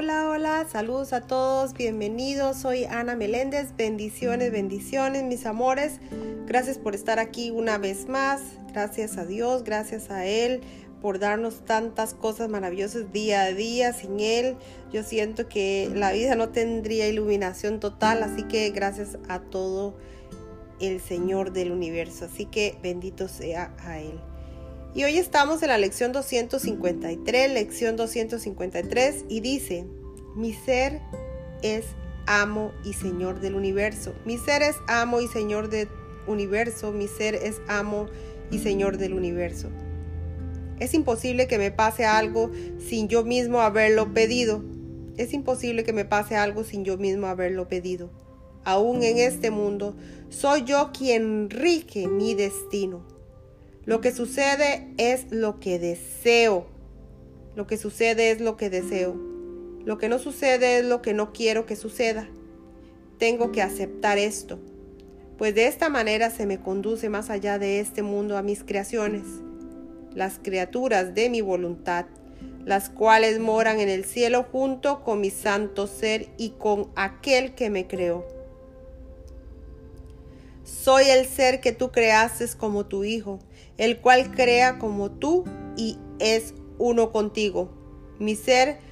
Hola, hola, saludos a todos, bienvenidos. Soy Ana Meléndez. Bendiciones, bendiciones, mis amores. Gracias por estar aquí una vez más. Gracias a Dios, gracias a Él por darnos tantas cosas maravillosas día a día. Sin Él, yo siento que la vida no tendría iluminación total. Así que gracias a todo el Señor del universo. Así que bendito sea a Él. Y hoy estamos en la lección 253, lección 253, y dice, mi ser es amo y señor del universo. Mi ser es amo y señor del universo. Mi ser es amo y señor del universo. Es imposible que me pase algo sin yo mismo haberlo pedido. Es imposible que me pase algo sin yo mismo haberlo pedido. Aún en este mundo, soy yo quien rige mi destino. Lo que sucede es lo que deseo. Lo que sucede es lo que deseo. Lo que no sucede es lo que no quiero que suceda. Tengo que aceptar esto, pues de esta manera se me conduce más allá de este mundo a mis creaciones, las criaturas de mi voluntad, las cuales moran en el cielo junto con mi santo ser y con aquel que me creó. Soy el ser que tú creaste como tu hijo el cual crea como tú y es uno contigo. Mi ser,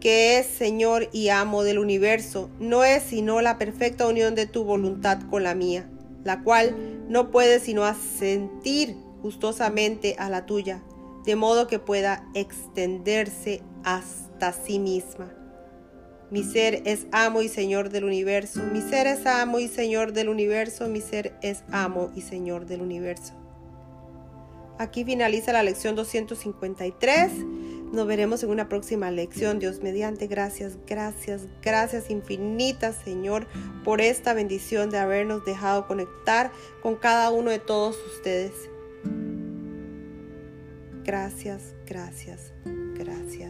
que es Señor y amo del universo, no es sino la perfecta unión de tu voluntad con la mía, la cual no puede sino asentir gustosamente a la tuya, de modo que pueda extenderse hasta sí misma. Mi ser es amo y Señor del universo, mi ser es amo y Señor del universo, mi ser es amo y Señor del universo. Aquí finaliza la lección 253. Nos veremos en una próxima lección. Dios mediante, gracias, gracias, gracias infinitas, Señor, por esta bendición de habernos dejado conectar con cada uno de todos ustedes. Gracias, gracias, gracias.